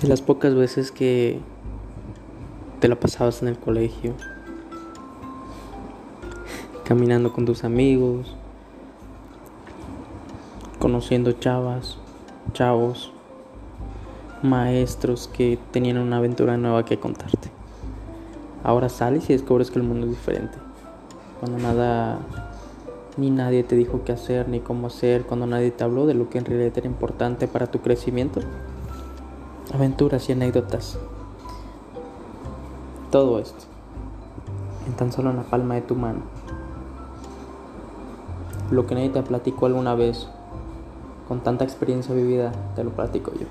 De las pocas veces que te la pasabas en el colegio, caminando con tus amigos, conociendo chavas, chavos, maestros que tenían una aventura nueva que contarte. Ahora sales y descubres que el mundo es diferente. Cuando nada ni nadie te dijo qué hacer ni cómo hacer, cuando nadie te habló de lo que en realidad era importante para tu crecimiento aventuras y anécdotas. Todo esto en tan solo en la palma de tu mano. Lo que nadie te platicó alguna vez, con tanta experiencia vivida, te lo platico yo.